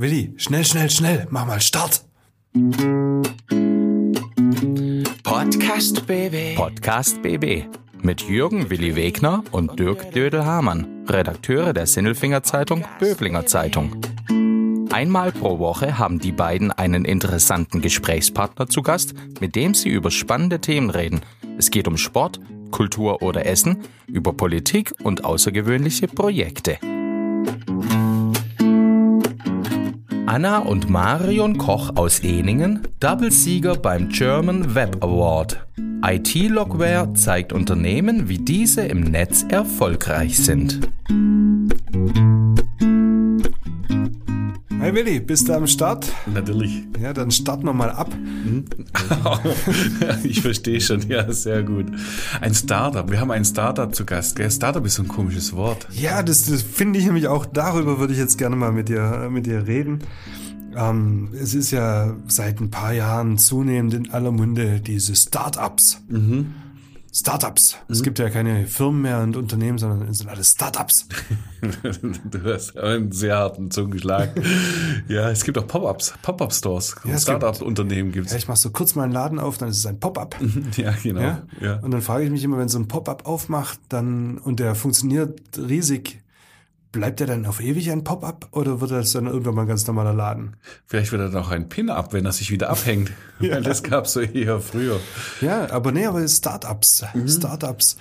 Willi, schnell, schnell, schnell, mach mal Start. Podcast BB. Podcast BB mit Jürgen Willi Wegner und Dirk Dödel-Hamann, Redakteure der Sinnelfinger Zeitung Böblinger Zeitung. Einmal pro Woche haben die beiden einen interessanten Gesprächspartner zu Gast, mit dem sie über spannende Themen reden. Es geht um Sport, Kultur oder Essen, über Politik und außergewöhnliche Projekte. Anna und Marion Koch aus Eningen, Double-Sieger beim German Web Award. IT-Logware zeigt Unternehmen, wie diese im Netz erfolgreich sind. Hey Willi, bist du am Start? Natürlich. Ja, dann starten wir mal ab. ich verstehe schon, ja, sehr gut. Ein Startup, wir haben ein Startup zu Gast. Gell? Startup ist so ein komisches Wort. Ja, das, das finde ich nämlich auch, darüber würde ich jetzt gerne mal mit dir, mit dir reden. Ähm, es ist ja seit ein paar Jahren zunehmend in aller Munde diese Startups. Mhm. Startups. Es gibt ja keine Firmen mehr und Unternehmen, sondern es sind alles Startups. du hast einen sehr harten Zungenschlag. ja, es gibt auch Pop-ups, Pop-up-Stores. Ja, es Startup-Unternehmen gibt's. Ja, ich mach so kurz mal einen Laden auf, dann ist es ein Pop-up. ja, genau. Ja? Ja. Und dann frage ich mich immer, wenn so ein Pop-up aufmacht, dann und der funktioniert riesig, bleibt der dann auf ewig ein Pop-up oder wird das dann irgendwann mal ein ganz normaler Laden? Vielleicht wird er dann auch ein Pin-up, wenn er sich wieder abhängt. Weil das gab's so eher früher. Ja, aber nee, aber Startups, Startups.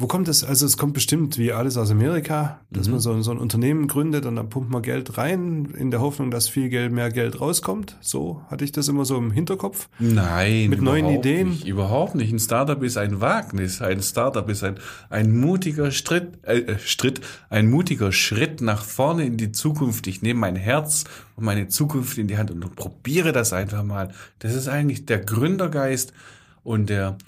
Wo kommt das? Also es kommt bestimmt wie alles aus Amerika, dass man so, so ein Unternehmen gründet und dann pumpt man Geld rein in der Hoffnung, dass viel Geld, mehr Geld rauskommt. So hatte ich das immer so im Hinterkopf. Nein, Mit neuen Ideen? Nicht, überhaupt nicht. Ein Startup ist ein Wagnis. Ein Startup ist ein, ein mutiger Schritt, äh, äh, Schritt, ein mutiger Schritt nach vorne in die Zukunft. Ich nehme mein Herz und meine Zukunft in die Hand und probiere das einfach mal. Das ist eigentlich der Gründergeist und der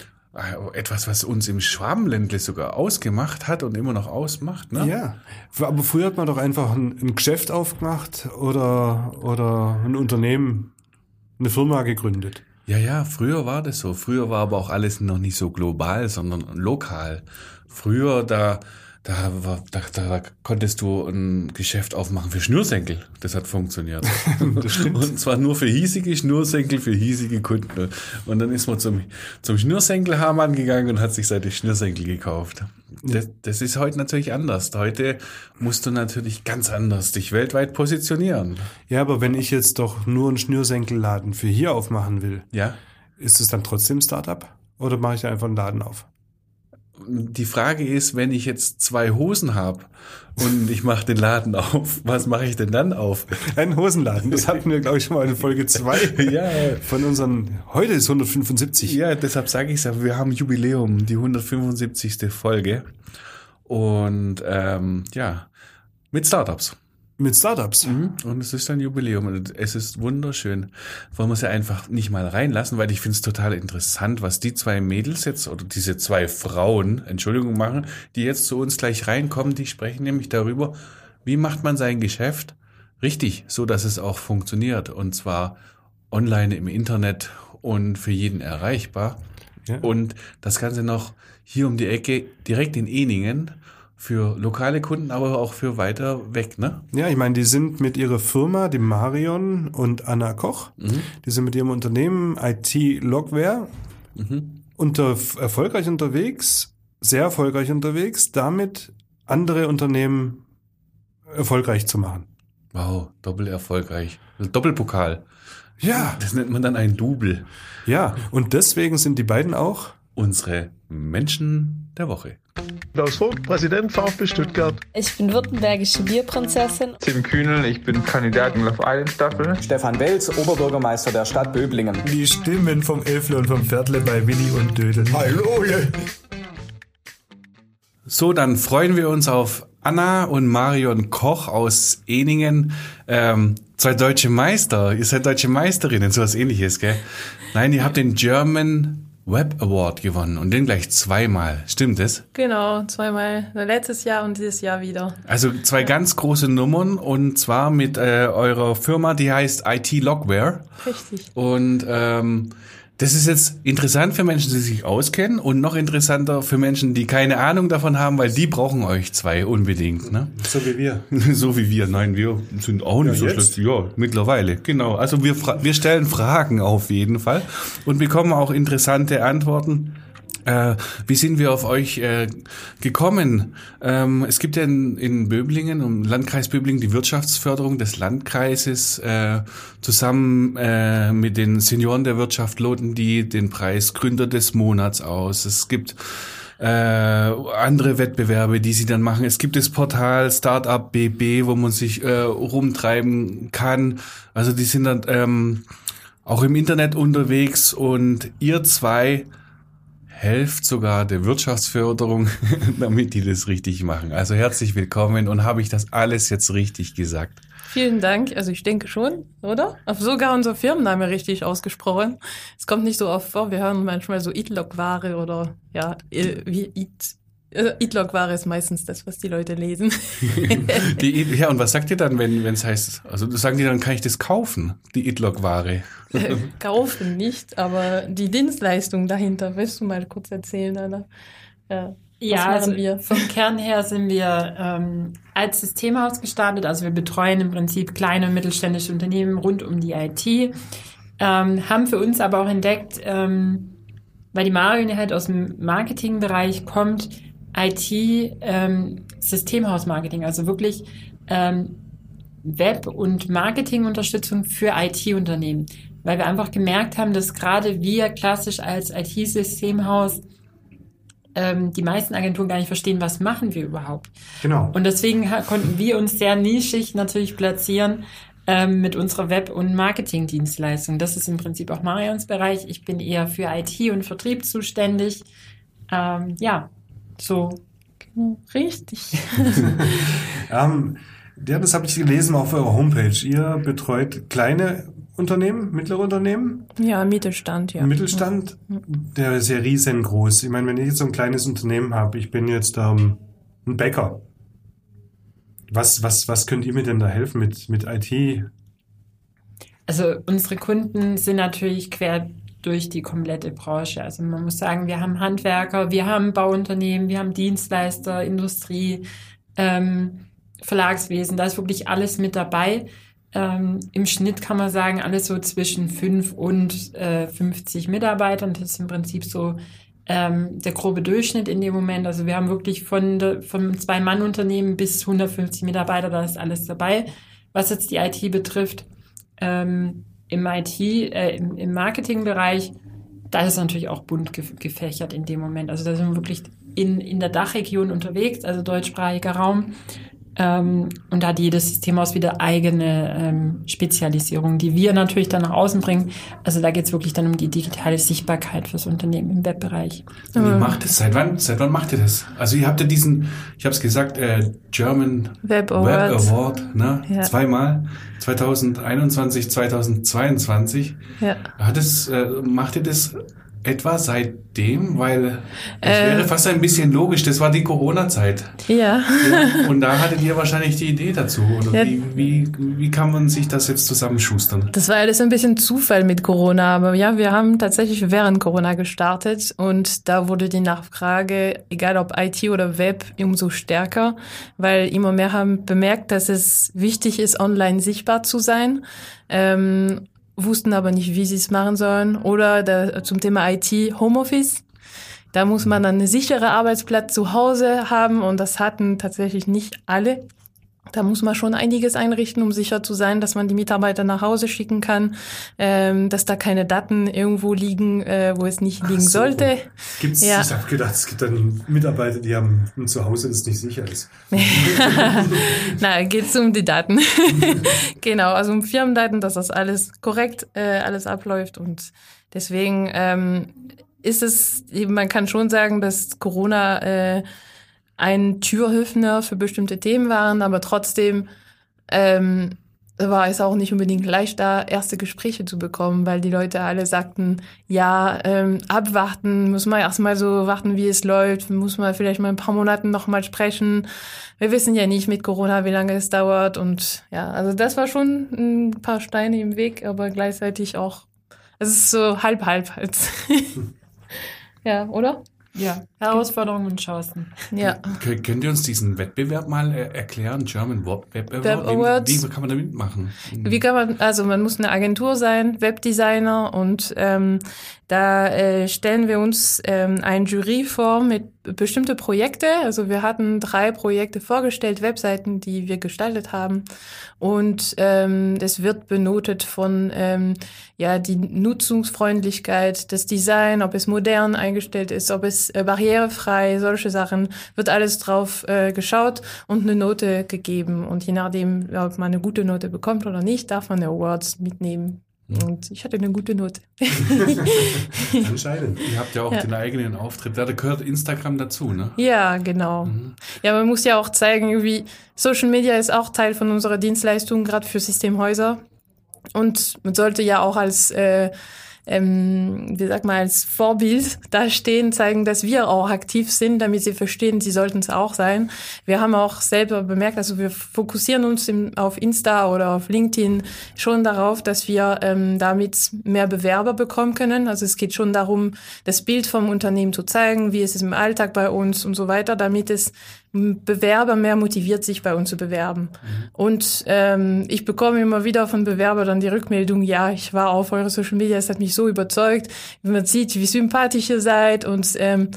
etwas, was uns im Schwabenländle sogar ausgemacht hat und immer noch ausmacht. Ne? Ja, aber früher hat man doch einfach ein, ein Geschäft aufgemacht oder, oder ein Unternehmen, eine Firma gegründet. Ja, ja, früher war das so. Früher war aber auch alles noch nicht so global, sondern lokal. Früher, da, da, war, da, da konntest du ein Geschäft aufmachen für Schnürsenkel. Das hat funktioniert. Das. Und zwar nur für hiesige Schnürsenkel, für hiesige Kunden. Und dann ist man zum, zum Schnürsenkelhamann gegangen und hat sich seine Schnürsenkel gekauft. Das, das ist heute natürlich anders. Heute musst du natürlich ganz anders dich weltweit positionieren. Ja, aber wenn ich jetzt doch nur einen Schnürsenkelladen für hier aufmachen will, Ja. ist es dann trotzdem Startup? Oder mache ich einfach einen Laden auf? Die Frage ist, wenn ich jetzt zwei Hosen habe und ich mache den Laden auf, was mache ich denn dann auf? Ein Hosenladen, das hatten wir, glaube ich, schon mal in Folge 2 Ja, von unseren, heute ist 175. ja, deshalb sage ich es, wir haben Jubiläum, die 175. Folge. Und ähm, ja, mit Startups. Mit Startups. Und es ist ein Jubiläum und es ist wunderschön. Wollen wir sie einfach nicht mal reinlassen, weil ich finde es total interessant, was die zwei Mädels jetzt oder diese zwei Frauen, Entschuldigung machen, die jetzt zu uns gleich reinkommen, die sprechen nämlich darüber, wie macht man sein Geschäft richtig, so dass es auch funktioniert und zwar online im Internet und für jeden erreichbar. Ja. Und das Ganze noch hier um die Ecke, direkt in Eningen, für lokale Kunden, aber auch für weiter weg, ne? Ja, ich meine, die sind mit ihrer Firma, die Marion und Anna Koch, die sind mit ihrem Unternehmen IT Logware unter, erfolgreich unterwegs, sehr erfolgreich unterwegs, damit andere Unternehmen erfolgreich zu machen. Wow, doppel erfolgreich. Doppelpokal. Ja, Das nennt man dann ein Double. ja, und deswegen sind die beiden auch Unsere Menschen der Woche. Klaus Vogt, Präsident VfB Stuttgart. Ich bin württembergische Bierprinzessin. Tim Kühnel, ich bin Kandidat in Love Island Staffel. Stefan Welz, Oberbürgermeister der Stadt Böblingen. die Stimmen vom Elfle und vom Viertle bei Willi und Dödel. Hallo! So, dann freuen wir uns auf Anna und Marion Koch aus Eningen. Ähm, zwei deutsche Meister. Ihr seid deutsche Meisterinnen, sowas ähnliches, gell? Nein, ihr habt den German Web Award gewonnen und den gleich zweimal. Stimmt das? Genau, zweimal. Letztes Jahr und dieses Jahr wieder. Also zwei ganz große Nummern und zwar mit äh, eurer Firma, die heißt IT Logware. Richtig. Und ähm, Das ist jetzt interessant für Menschen, die sich auskennen und noch interessanter für Menschen, die keine Ahnung davon haben, weil die brauchen euch zwei unbedingt. Ne? So wie wir. So wie wir. Nein, wir sind auch nicht Ja, so schlecht. Ja, mittlerweile. Genau. Also wir, wir stellen Fragen auf jeden Fall und bekommen auch interessante Antworten. Äh, wie sind wir auf euch äh, gekommen? Ähm, es gibt ja in, in Böblingen, im Landkreis Böblingen, die Wirtschaftsförderung des Landkreises. Äh, zusammen äh, mit den Senioren der Wirtschaft loten die den Preis Gründer des Monats aus. Es gibt äh, andere Wettbewerbe, die sie dann machen. Es gibt das Portal Startup BB, wo man sich äh, rumtreiben kann. Also die sind dann ähm, auch im Internet unterwegs und ihr zwei helft sogar der Wirtschaftsförderung, damit die das richtig machen. Also herzlich willkommen und habe ich das alles jetzt richtig gesagt? Vielen Dank. Also ich denke schon, oder? Auf sogar unser Firmenname richtig ausgesprochen. Es kommt nicht so oft vor. Wir hören manchmal so Itlog-Ware oder ja, wie It. Äh, Itlog-Ware ist meistens das, was die Leute lesen. Die, ja, und was sagt ihr dann, wenn es heißt, also sagen die dann, kann ich das kaufen, die Itlog-Ware? Äh, Kaufen nicht, aber die Dienstleistung dahinter, willst du mal kurz erzählen, Anna? Ja, Ja, was machen also wir? vom Kern her sind wir ähm, als Systemhaus gestartet. Also wir betreuen im Prinzip kleine und mittelständische Unternehmen rund um die IT. Ähm, haben für uns aber auch entdeckt, ähm, weil die Marion halt aus dem Marketingbereich kommt, IT, ähm, also wirklich ähm, Web- und Marketingunterstützung für IT-Unternehmen. Weil wir einfach gemerkt haben, dass gerade wir klassisch als IT-Systemhaus ähm, die meisten Agenturen gar nicht verstehen, was machen wir überhaupt. Genau. Und deswegen konnten wir uns sehr nischig natürlich platzieren ähm, mit unserer Web- und Marketingdienstleistung. Das ist im Prinzip auch Marions Bereich. Ich bin eher für IT und Vertrieb zuständig. Ähm, ja, so. Richtig. Ähm, ja, das habe ich gelesen auf eurer Homepage. Ihr betreut kleine Unternehmen, mittlere Unternehmen, Ja, Mittelstand, ja. Mittelstand. Der ist ja riesengroß. Ich meine, wenn ich jetzt so ein kleines Unternehmen habe, ich bin jetzt ähm, ein Bäcker. Was, was, was könnt ihr mir denn da helfen mit, mit IT? Also unsere Kunden sind natürlich quer durch die komplette Branche. Also man muss sagen, wir haben Handwerker, wir haben Bauunternehmen, wir haben Dienstleister, Industrie, ähm, Verlagswesen, da ist wirklich alles mit dabei. Ähm, Im Schnitt kann man sagen, alles so zwischen 5 und äh, 50 Mitarbeitern. Das ist im Prinzip so ähm, der grobe Durchschnitt in dem Moment. Also wir haben wirklich von, der, vom Zwei-Mann-Unternehmen bis 150 Mitarbeiter, da ist alles dabei. Was jetzt die IT betrifft, ähm, im IT, äh, im, im Marketingbereich, da ist natürlich auch bunt gef gefächert in dem Moment. Also da sind wir wirklich in, in der Dachregion unterwegs, also deutschsprachiger Raum. Ähm, und da hat jedes Systemhaus wieder eigene ähm, Spezialisierung, die wir natürlich dann nach außen bringen. Also da geht es wirklich dann um die digitale Sichtbarkeit fürs Unternehmen im Webbereich. Wie macht es? Seit wann, seit wann macht ihr das? Also ihr habt ja diesen, ich habe es gesagt, äh, German Web Web Awards. Award, ne? Ja. Zweimal, 2021, 2022. Ja. Hat es, äh, macht ihr das etwa seitdem? Weil es Äh. wäre fast ein bisschen logisch, das war die Corona-Zeit. Ja. Ja, und da hattet ihr wahrscheinlich die Idee dazu. Ja. wie, wie, wie kann man sich das jetzt zusammenschustern? Das war alles ein bisschen Zufall mit Corona, aber ja, wir haben tatsächlich während Corona gestartet und da wurde die Nachfrage, egal ob IT oder Web, umso stärker, weil immer mehr haben bemerkt, dass es wichtig ist, online sichtbar zu sein. Ähm, wussten aber nicht, wie sie es machen sollen. Oder da, zum Thema IT Homeoffice. Da muss man dann einen sicheren Arbeitsplatz zu Hause haben und das hatten tatsächlich nicht alle. Da muss man schon einiges einrichten, um sicher zu sein, dass man die Mitarbeiter nach Hause schicken kann, ähm, dass da keine Daten irgendwo liegen, äh, wo es nicht liegen so. sollte. Gibt's, Ja. Ich habe gedacht, es gibt dann Mitarbeiter, die haben ein Zuhause, das nicht sicher ist. Na, geht's um die Daten. genau, also um Firmendaten, dass das alles korrekt äh, alles abläuft und deswegen ähm, ist es, eben, man kann schon sagen, dass Corona äh, ein Türöffner für bestimmte Themen waren, aber trotzdem ähm, war es auch nicht unbedingt leicht, da erste Gespräche zu bekommen, weil die Leute alle sagten, ja, ähm, abwarten, muss man erstmal so warten, wie es läuft, muss man vielleicht mal ein paar Monaten nochmal sprechen. Wir wissen ja nicht mit Corona, wie lange es dauert und ja, also das war schon ein paar Steine im Weg, aber gleichzeitig auch Es ist so halb halb halt. ja, oder? Ja, Herausforderungen und Chancen. Ja. Kö- Könnt ihr uns diesen Wettbewerb mal äh, erklären? German Web Web Award? Web Awards. Wie, wie kann man da mitmachen? Wie kann man, also man muss eine Agentur sein, Webdesigner und ähm, da äh, stellen wir uns ähm, ein Jury vor mit bestimmte Projekte. Also wir hatten drei Projekte vorgestellt, Webseiten, die wir gestaltet haben und ähm, das wird benotet von ähm, ja die Nutzungsfreundlichkeit, das Design, ob es modern eingestellt ist, ob es äh, barrierefrei, solche Sachen wird alles drauf äh, geschaut und eine Note gegeben und je nachdem, ob man eine gute Note bekommt oder nicht, darf man Awards mitnehmen. Und ich hatte eine gute Note. Anscheinend. Ihr habt ja auch Ja. den eigenen Auftritt. Da gehört Instagram dazu, ne? Ja, genau. Ja, man muss ja auch zeigen, irgendwie, Social Media ist auch Teil von unserer Dienstleistung, gerade für Systemhäuser. Und man sollte ja auch als, äh, ähm, wie sagt man, als Vorbild dastehen, zeigen, dass wir auch aktiv sind, damit sie verstehen, sie sollten es auch sein. Wir haben auch selber bemerkt, also wir fokussieren uns im, auf Insta oder auf LinkedIn schon darauf, dass wir ähm, damit mehr Bewerber bekommen können. Also es geht schon darum, das Bild vom Unternehmen zu zeigen, wie ist es im Alltag bei uns und so weiter, damit es Bewerber mehr motiviert, sich bei uns zu bewerben. Und ähm, ich bekomme immer wieder von Bewerbern dann die Rückmeldung, ja, ich war auf eure Social Media, es hat mich so überzeugt, man sieht, wie sympathisch ihr seid und ähm,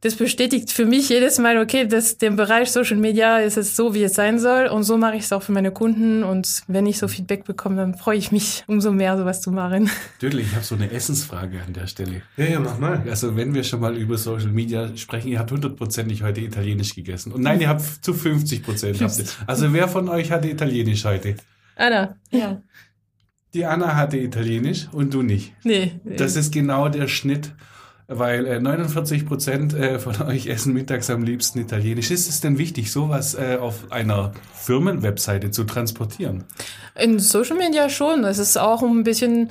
das bestätigt für mich jedes Mal, okay, dass dem Bereich Social Media ist es so, wie es sein soll und so mache ich es auch für meine Kunden und wenn ich so Feedback bekomme, dann freue ich mich umso mehr, sowas zu machen. Dödel, ich habe so eine Essensfrage an der Stelle. Ja, ja, mach mal. Also wenn wir schon mal über Social Media sprechen, ihr habt hundertprozentig heute Italienisch gegessen. Und nein, ihr habt zu 50 Prozent. Also wer von euch hatte Italienisch heute? Anna, Ja. Die Anna hatte Italienisch und du nicht. nee. Das ist genau der Schnitt, weil äh, 49 Prozent äh, von euch essen mittags am liebsten Italienisch. Ist es denn wichtig, sowas äh, auf einer Firmenwebseite zu transportieren? In Social Media schon. Es ist auch um ein bisschen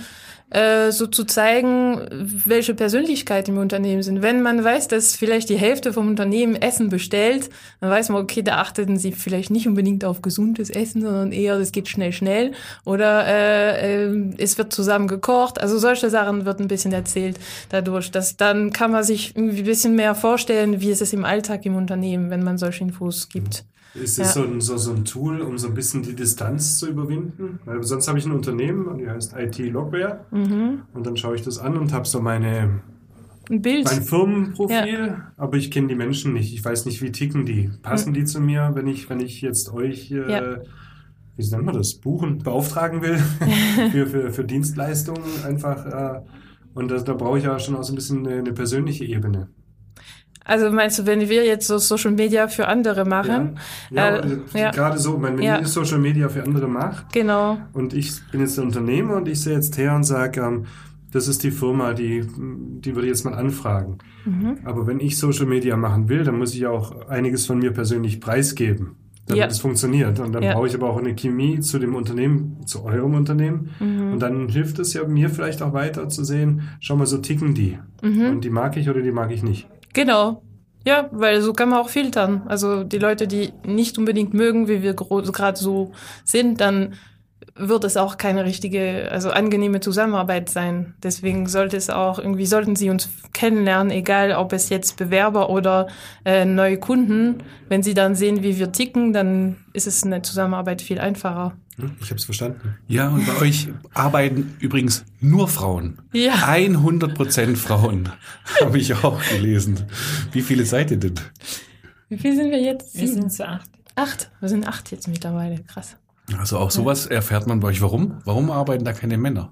äh, so zu zeigen, welche Persönlichkeiten im Unternehmen sind. Wenn man weiß, dass vielleicht die Hälfte vom Unternehmen Essen bestellt, dann weiß man, okay, da achteten sie vielleicht nicht unbedingt auf gesundes Essen, sondern eher, das geht schnell, schnell. Oder äh, äh, es wird zusammen gekocht. Also solche Sachen wird ein bisschen erzählt dadurch. Dass, dann kann man sich ein bisschen mehr vorstellen, wie es ist im Alltag im Unternehmen, wenn man solche Infos gibt. Ist Ja. es so, ein, so, so ein Tool, um so ein bisschen die Distanz zu überwinden? Weil sonst habe ich ein Unternehmen und die heißt IT Logware Mhm. und dann schaue ich das an und habe so meine, Ein Bild. mein Firmenprofil, aber ich kenne die Menschen nicht. Ich weiß nicht, wie ticken die. Passen die zu mir, wenn ich, wenn ich jetzt euch, äh, Mhm. Ja. wie nennt man das, buchen, beauftragen will für, für, für Dienstleistungen einfach. Äh, und das, da brauche ich ja schon auch so ein bisschen eine, eine persönliche Ebene. Also meinst du, wenn wir jetzt so Social Media für andere machen? Ja, Äh, äh, ja. gerade so, wenn, Ja. ihr Social Media für andere macht, Genau. Und ich bin jetzt der Unternehmer und ich sehe jetzt her und sage, ähm, das ist die Firma, die, die würde ich jetzt mal anfragen. Mhm. Aber wenn ich Social Media machen will, dann muss ich auch einiges von mir persönlich preisgeben, damit Ja. es funktioniert. Und dann Ja. brauche ich aber auch eine Chemie zu dem Unternehmen, zu eurem Unternehmen. Mhm. Und dann hilft es ja mir vielleicht auch weiter zu sehen, schau mal, so ticken die. Mhm. Und die mag ich oder die mag ich nicht. Genau. Ja, weil so kann man auch filtern. Also die Leute, die nicht unbedingt mögen, wie wir gerade so sind, dann wird es auch keine richtige, also angenehme Zusammenarbeit sein. Deswegen sollte es auch irgendwie, sollten sie uns kennenlernen, egal ob es jetzt Bewerber oder äh, neue Kunden. Wenn sie dann sehen, wie wir ticken, dann ist es eine Zusammenarbeit viel einfacher. Hm, Ich habe es verstanden. Ja, und bei euch arbeiten übrigens nur Frauen. Ja. 100 Prozent Frauen, habe ich auch gelesen. Wie viele seid ihr denn? Wie viel sind wir jetzt? Wir sind zu acht. Acht. Wir sind acht jetzt mittlerweile. Krass. Also auch sowas erfährt man bei euch. Warum? Warum arbeiten da keine Männer?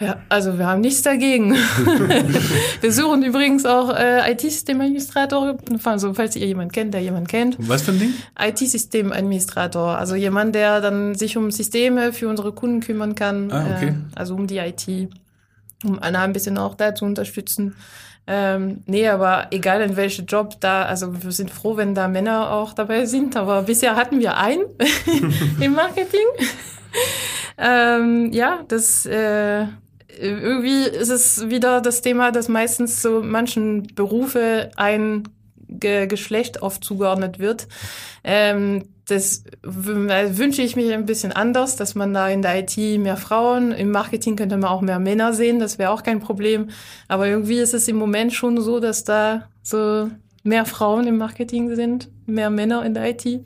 Ja, also wir haben nichts dagegen. wir suchen übrigens auch äh, IT-Systemadministrator, also falls ihr jemanden kennt, der jemanden kennt. Was für ein Ding? IT-Systemadministrator, also jemand, der dann sich um Systeme für unsere Kunden kümmern kann, Ah, okay. äh, also um die IT, um Anna ein bisschen auch da zu unterstützen. Ähm, nee, aber egal in welchem Job da, also wir sind froh, wenn da Männer auch dabei sind, aber bisher hatten wir einen im Marketing. ähm, ja, das äh, irgendwie ist es wieder das Thema, dass meistens so manchen Berufe ein Ge Geschlecht oft zugeordnet wird. Ähm, das wünsche ich mir ein bisschen anders, dass man da in der IT mehr Frauen, im Marketing könnte man auch mehr Männer sehen, das wäre auch kein Problem. Aber irgendwie ist es im Moment schon so, dass da so mehr Frauen im Marketing sind, mehr Männer in der IT.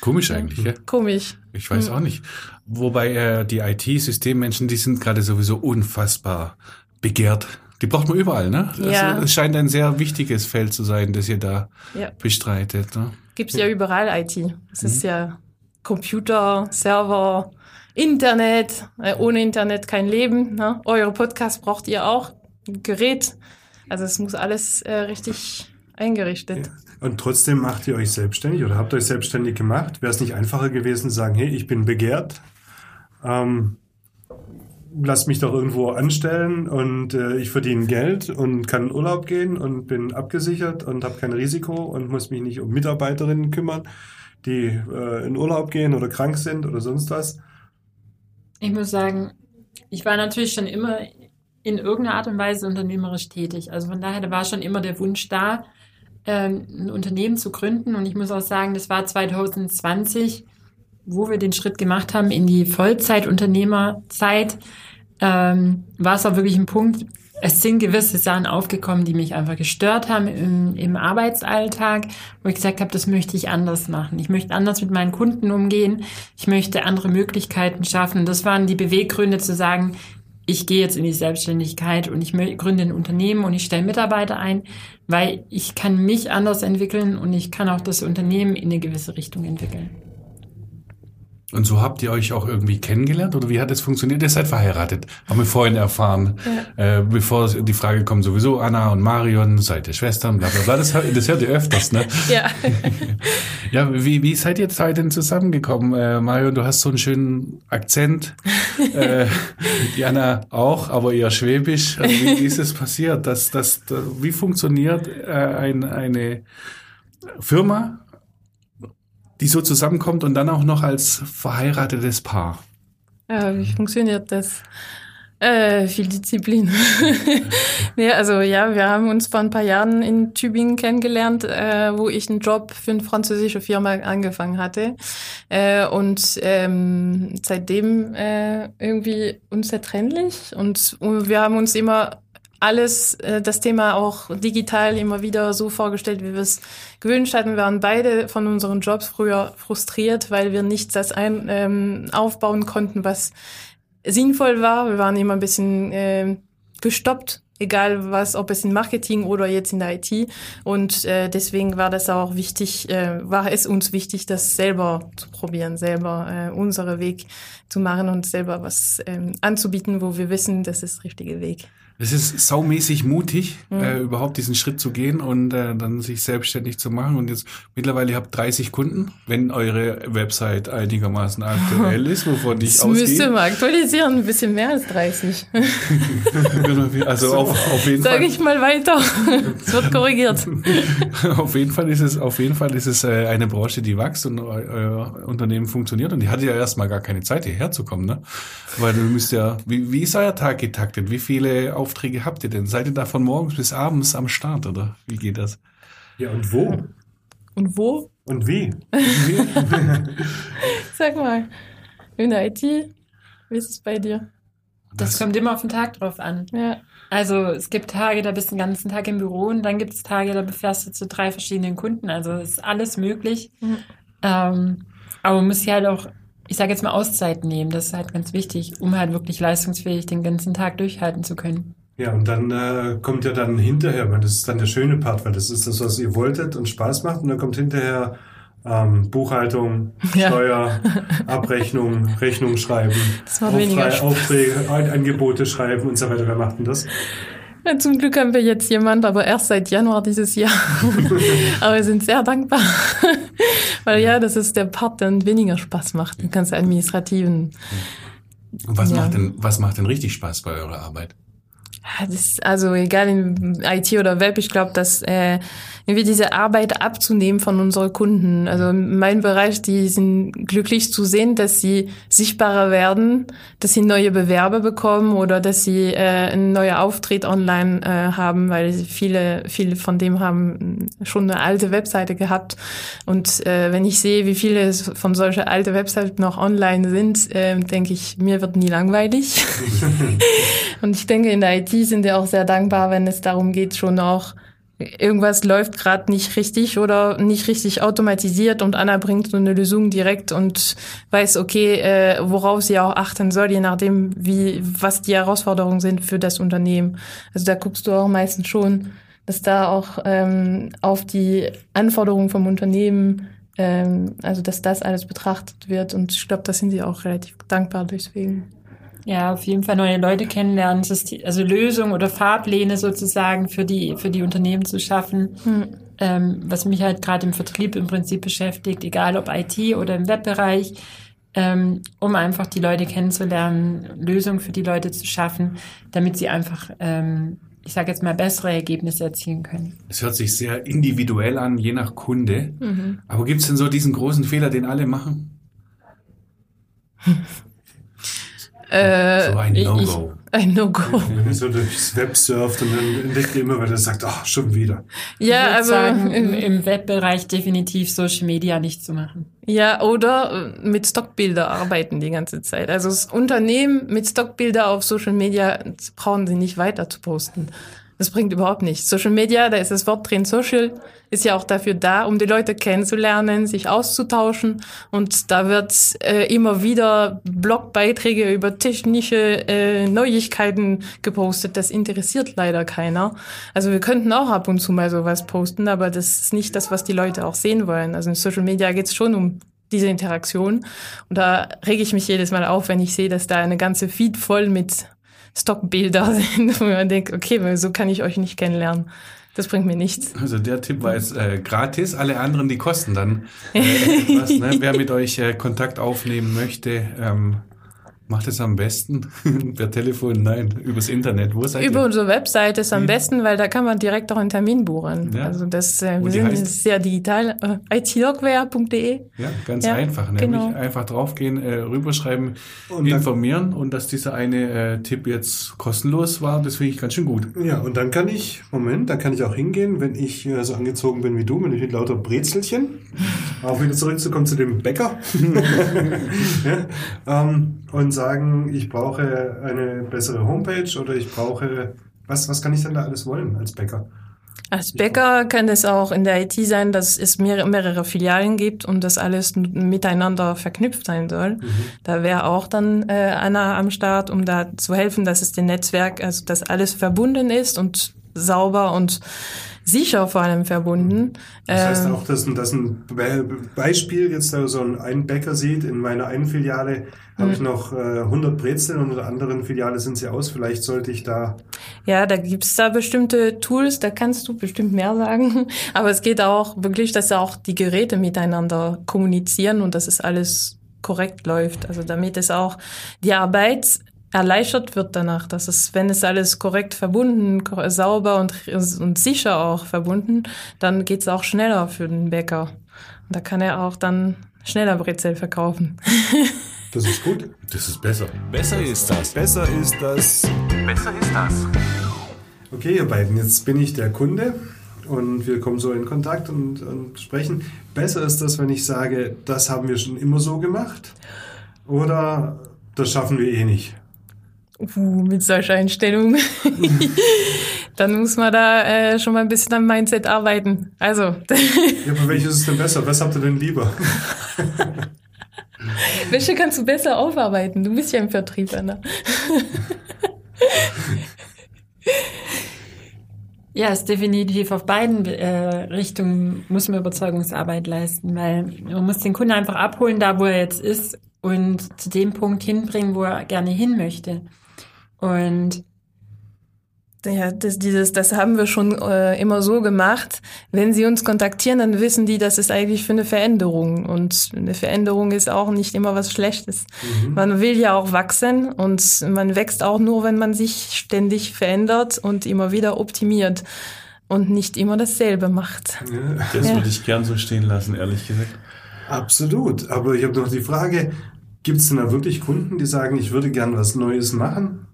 Komisch eigentlich, ja? Komisch. Ich weiß auch nicht. Wobei äh, die IT-Systemmenschen, die sind gerade sowieso unfassbar begehrt. Die braucht man überall, ne? Ja. Also, es scheint ein sehr wichtiges Feld zu sein, das ihr da Ja. bestreitet. Ne? Gibt's ja überall IT. Es ist ja Computer, Server, Internet. Äh, ohne Internet kein Leben. Ne? Eure Podcast braucht ihr auch. Gerät. Also es muss alles äh, richtig eingerichtet. Und trotzdem macht ihr euch selbstständig oder habt euch selbstständig gemacht? Wäre es nicht einfacher gewesen, zu sagen, hey, ich bin begehrt, ähm, lasst mich doch irgendwo anstellen und äh, ich verdiene Geld und kann in Urlaub gehen und bin abgesichert und habe kein Risiko und muss mich nicht um Mitarbeiterinnen kümmern, die äh, in Urlaub gehen oder krank sind oder sonst was. Ich muss sagen, ich war natürlich schon immer in irgendeiner Art und Weise unternehmerisch tätig. Also von daher, da war schon immer der Wunsch da, ähm, ein Unternehmen zu gründen. Und ich muss auch sagen, das war 2020, wo wir den Schritt gemacht haben in die Vollzeitunternehmerzeit, ähm, war es auch wirklich ein Punkt, es sind gewisse Sachen aufgekommen, die mich einfach gestört haben im, im Arbeitsalltag, wo ich gesagt habe, das möchte ich anders machen. Ich möchte anders mit meinen Kunden umgehen. Ich möchte andere Möglichkeiten schaffen. Das waren die Beweggründe zu sagen, ich gehe jetzt in die Selbstständigkeit und ich gründe ein Unternehmen und ich stelle Mitarbeiter ein, weil ich kann mich anders entwickeln und ich kann auch das Unternehmen in eine gewisse Richtung entwickeln. Und so habt ihr euch auch irgendwie kennengelernt oder wie hat es funktioniert? Ihr seid verheiratet, haben wir vorhin erfahren. Äh, bevor die Frage kommt, sowieso Anna und Marion, seid ihr Schwestern, bla bla bla. Das, hört- das hört ihr öfters, ne? Ja. Ja, wie, wie seid ihr zwei denn zusammengekommen? Äh, Marion, du hast so einen schönen Akzent. äh, die Anna auch, aber eher schwäbisch. Also wie, wie ist es passiert? Dass, dass, da- wie funktioniert äh, ein, eine Firma, die so zusammenkommt und dann auch noch als verheiratetes Paar? Ja, wie funktioniert das? Äh, viel Disziplin. nee, also ja, wir haben uns vor ein paar Jahren in Tübingen kennengelernt, äh, wo ich einen Job für eine französische Firma angefangen hatte. Äh, und ähm, seitdem äh, irgendwie unzertrennlich. Und, und wir haben uns immer alles, äh, das Thema auch digital immer wieder so vorgestellt, wie wir es gewünscht hatten. Wir waren beide von unseren Jobs früher frustriert, weil wir nicht das ein, ähm, aufbauen konnten, was sinnvoll war. Wir waren immer ein bisschen äh, gestoppt, egal was, ob es in Marketing oder jetzt in der IT. Und äh, deswegen war das auch wichtig, äh, war es uns wichtig, das selber zu probieren, selber äh, unsere Weg zu machen und selber was ähm, anzubieten, wo wir wissen, das ist der richtige Weg. Es ist saumäßig mutig, Mhm. äh, überhaupt diesen Schritt zu gehen und äh, dann sich selbstständig zu machen. Und jetzt mittlerweile ihr habt 30 Kunden, wenn eure Website einigermaßen aktuell ist, wovon ich Das müsste ausgehe. man aktualisieren, ein bisschen mehr als 30. Also auf, auf jeden Sag Fall. ich mal weiter. Es wird korrigiert. auf jeden Fall ist es, auf jeden Fall ist es äh, eine Branche, die wächst und eu- euer Unternehmen funktioniert. Und die hatte ja erstmal gar keine Zeit, hierher zu kommen, ne? Weil du müsst ja, wie, wie ist euer Tag getaktet? Wie viele Aufträge habt ihr denn? Seid ihr da von morgens bis abends am Start, oder? Wie geht das? Ja, und wo? Und wo? Und wie? Sag mal. In der IT? Wie ist es bei dir? Das, kommt immer auf den Tag drauf an. Ja. Also es gibt Tage, da bist du den ganzen Tag im Büro und dann gibt es Tage, da befährst du zu drei verschiedenen Kunden. Also es ist alles möglich. Mhm. Ähm, aber man muss sich halt auch, ich sage jetzt mal, Auszeit nehmen. Das ist halt ganz wichtig, um halt wirklich leistungsfähig den ganzen Tag durchhalten zu können. Ja, und dann äh, kommt ja dann hinterher, weil das ist dann der schöne Part, weil das ist das, was ihr wolltet und Spaß macht. Und dann kommt hinterher ähm, Buchhaltung, Ja. Steuer, Abrechnung, Rechnung schreiben. Aufträge, An- Angebote schreiben und so weiter. Wer macht denn das? Zum Glück haben wir jetzt jemand, aber erst seit Januar dieses Jahr. aber wir sind sehr dankbar. Weil ja, das ist der Part, der weniger Spaß macht. Den ganzen administrativen. Und was Ja. macht denn, was macht denn richtig Spaß bei eurer Arbeit? Ja, das, also egal in IT oder Web, ich glaube, dass äh, irgendwie diese Arbeit abzunehmen von unseren Kunden. Also in meinem Bereich, die sind glücklich zu sehen, dass sie sichtbarer werden, dass sie neue Bewerber bekommen oder dass sie äh, einen neuen Auftritt online äh, haben, weil viele, viele von dem haben schon eine alte Webseite gehabt. Und äh, wenn ich sehe, wie viele von solchen alten Webseiten noch online sind, äh, denke ich, mir wird nie langweilig. Und ich denke, in der IT sind wir auch sehr dankbar, wenn es darum geht, schon auch irgendwas läuft gerade nicht richtig oder nicht richtig automatisiert und Anna bringt so eine Lösung direkt und weiß, okay, äh, worauf sie auch achten soll, je nachdem, wie, was die Herausforderungen sind für das Unternehmen. Also da guckst du auch meistens schon, dass da auch ähm, auf die Anforderungen vom Unternehmen, ähm, also dass das alles betrachtet wird und ich glaube, da sind sie auch relativ dankbar deswegen. Ja, auf jeden Fall neue Leute kennenlernen, also Lösungen oder Fahrpläne sozusagen für die, für die Unternehmen zu schaffen. Hm. Ähm, was mich halt gerade im Vertrieb im Prinzip beschäftigt, egal ob IT oder im Webbereich, ähm, um einfach die Leute kennenzulernen, Lösungen für die Leute zu schaffen, damit sie einfach, ähm, ich sage jetzt mal, bessere Ergebnisse erzielen können. Es hört sich sehr individuell an, je nach Kunde. Mhm. Aber gibt es denn so diesen großen Fehler, den alle machen? Äh, so ein No-Go. Ein No-Go. Wenn so durchs Web surft und dann entdeckt ihr immer, weil er sagt, ach, schon wieder. Ja, aber sagen, im, im Webbereich definitiv Social Media nicht zu machen. Ja, oder äh, mit Stockbilder arbeiten die ganze Zeit. Also das Unternehmen mit Stockbilder auf Social Media brauchen sie nicht weiter zu posten. Das bringt überhaupt nichts. Social Media, da ist das Wort drin, Social, ist ja auch dafür da, um die Leute kennenzulernen, sich auszutauschen. Und da wird äh, immer wieder Blogbeiträge über technische äh, Neuigkeiten gepostet. Das interessiert leider keiner. Also wir könnten auch ab und zu mal sowas posten, aber das ist nicht das, was die Leute auch sehen wollen. Also in Social Media geht es schon um diese Interaktion. Und da rege ich mich jedes Mal auf, wenn ich sehe, dass da eine ganze Feed voll mit Stockbilder sind, wo man denkt, okay, so kann ich euch nicht kennenlernen. Das bringt mir nichts. Also der Tipp war jetzt äh, gratis, alle anderen, die kosten dann äh, etwas. Ne? Wer mit euch äh, Kontakt aufnehmen möchte, ähm, Macht es am besten per Telefon? Nein, übers Internet. Wo seid Über ihr? unsere Webseite ist am Wie? besten, weil da kann man direkt auch einen Termin buchen. Ja. Also das, äh, wir sind heißt? sehr digital. Äh, itlogware.de. Ja, ganz ja, einfach. Nämlich genau. einfach draufgehen, äh, rüberschreiben, und informieren und dass dieser eine äh, Tipp jetzt kostenlos war, das finde ich ganz schön gut. Ja, und dann kann ich, Moment, dann kann ich auch hingehen, wenn ich äh, so angezogen bin wie du, wenn ich mit lauter Brezelchen, auch wieder zurückzukommen zu dem Bäcker. ja, ähm, und sagen, ich brauche eine bessere Homepage oder ich brauche, was, was kann ich denn da alles wollen als Bäcker? Als Bäcker kann es auch in der IT sein, dass es mehrere, Filialen gibt und das alles miteinander verknüpft sein soll. Mhm. Da wäre auch dann äh, Anna am Start, um da zu helfen, dass es dem Netzwerk, also dass alles verbunden ist und sauber und sicher vor allem verbunden. Das heißt ähm, auch, dass, dass ein Beispiel jetzt so ein Bäcker sieht, in meiner einen Filiale habe ich hm. noch äh, 100 Brezeln und in der anderen Filiale sind sie aus. Vielleicht sollte ich da... Ja, da gibt's da bestimmte Tools, da kannst du bestimmt mehr sagen. Aber es geht auch wirklich, dass auch die Geräte miteinander kommunizieren und dass es alles korrekt läuft. Also damit es auch die Arbeit erleichtert wird danach, dass es, wenn es alles korrekt verbunden, sauber und, und sicher auch verbunden, dann geht's auch schneller für den Bäcker. Und da kann er auch dann schneller Brezel verkaufen. Das ist gut. Das ist besser. Besser ist das. Besser ist das. Besser ist das. Okay, ihr beiden, jetzt bin ich der Kunde und wir kommen so in Kontakt und, und sprechen. Besser ist das, wenn ich sage, das haben wir schon immer so gemacht oder das schaffen wir eh nicht. Uh, mit solcher Einstellung. Dann muss man da äh, schon mal ein bisschen am Mindset arbeiten. Also. ja, aber welches ist denn besser? Was habt ihr denn lieber? Welche kannst du besser aufarbeiten? Du bist ja im Vertrieb, Anna. Ja, es ist definitiv auf beiden äh, Richtungen muss man Überzeugungsarbeit leisten, weil man muss den Kunden einfach abholen, da wo er jetzt ist und zu dem Punkt hinbringen, wo er gerne hin möchte. Und ja, das, dieses, das haben wir schon äh, immer so gemacht. Wenn sie uns kontaktieren, dann wissen die, das ist eigentlich für eine Veränderung. Und eine Veränderung ist auch nicht immer was Schlechtes. Mhm. Man will ja auch wachsen und man wächst auch nur, wenn man sich ständig verändert und immer wieder optimiert und nicht immer dasselbe macht. Ja. Das ja. würde ich gern so stehen lassen, ehrlich gesagt. Absolut. Aber ich habe noch die Frage, gibt es denn da wirklich Kunden, die sagen, ich würde gern was Neues machen?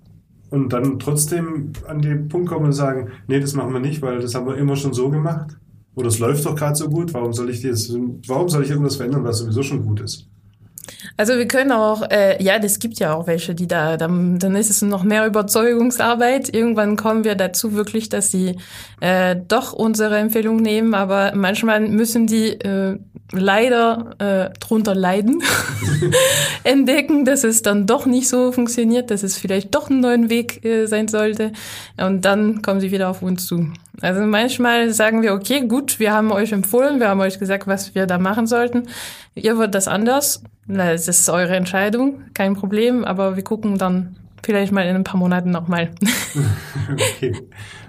Und dann trotzdem an den Punkt kommen und sagen, nee, das machen wir nicht, weil das haben wir immer schon so gemacht. Oder es läuft doch gerade so gut, warum soll ich das, warum soll ich irgendwas verändern, was sowieso schon gut ist? Also wir können auch, äh, ja, das gibt ja auch welche, die da, dann, dann ist es noch mehr Überzeugungsarbeit. Irgendwann kommen wir dazu wirklich, dass sie äh, doch unsere Empfehlung nehmen, aber manchmal müssen die äh, leider äh, drunter leiden, entdecken, dass es dann doch nicht so funktioniert, dass es vielleicht doch einen neuen Weg äh, sein sollte. Und dann kommen sie wieder auf uns zu. Also manchmal sagen wir, okay, gut, wir haben euch empfohlen, wir haben euch gesagt, was wir da machen sollten. Ihr wollt das anders. Na, es ist eure Entscheidung, kein Problem, aber wir gucken dann vielleicht mal in ein paar Monaten nochmal. okay.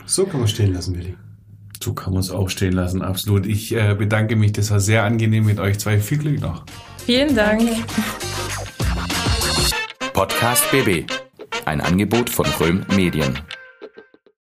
So kann man stehen lassen, Willi. So kann man es auch stehen lassen, absolut. Ich äh, bedanke mich, das war sehr angenehm mit euch zwei. Viel Glück noch. Vielen Dank. Podcast BB. Ein Angebot von Röhm Medien.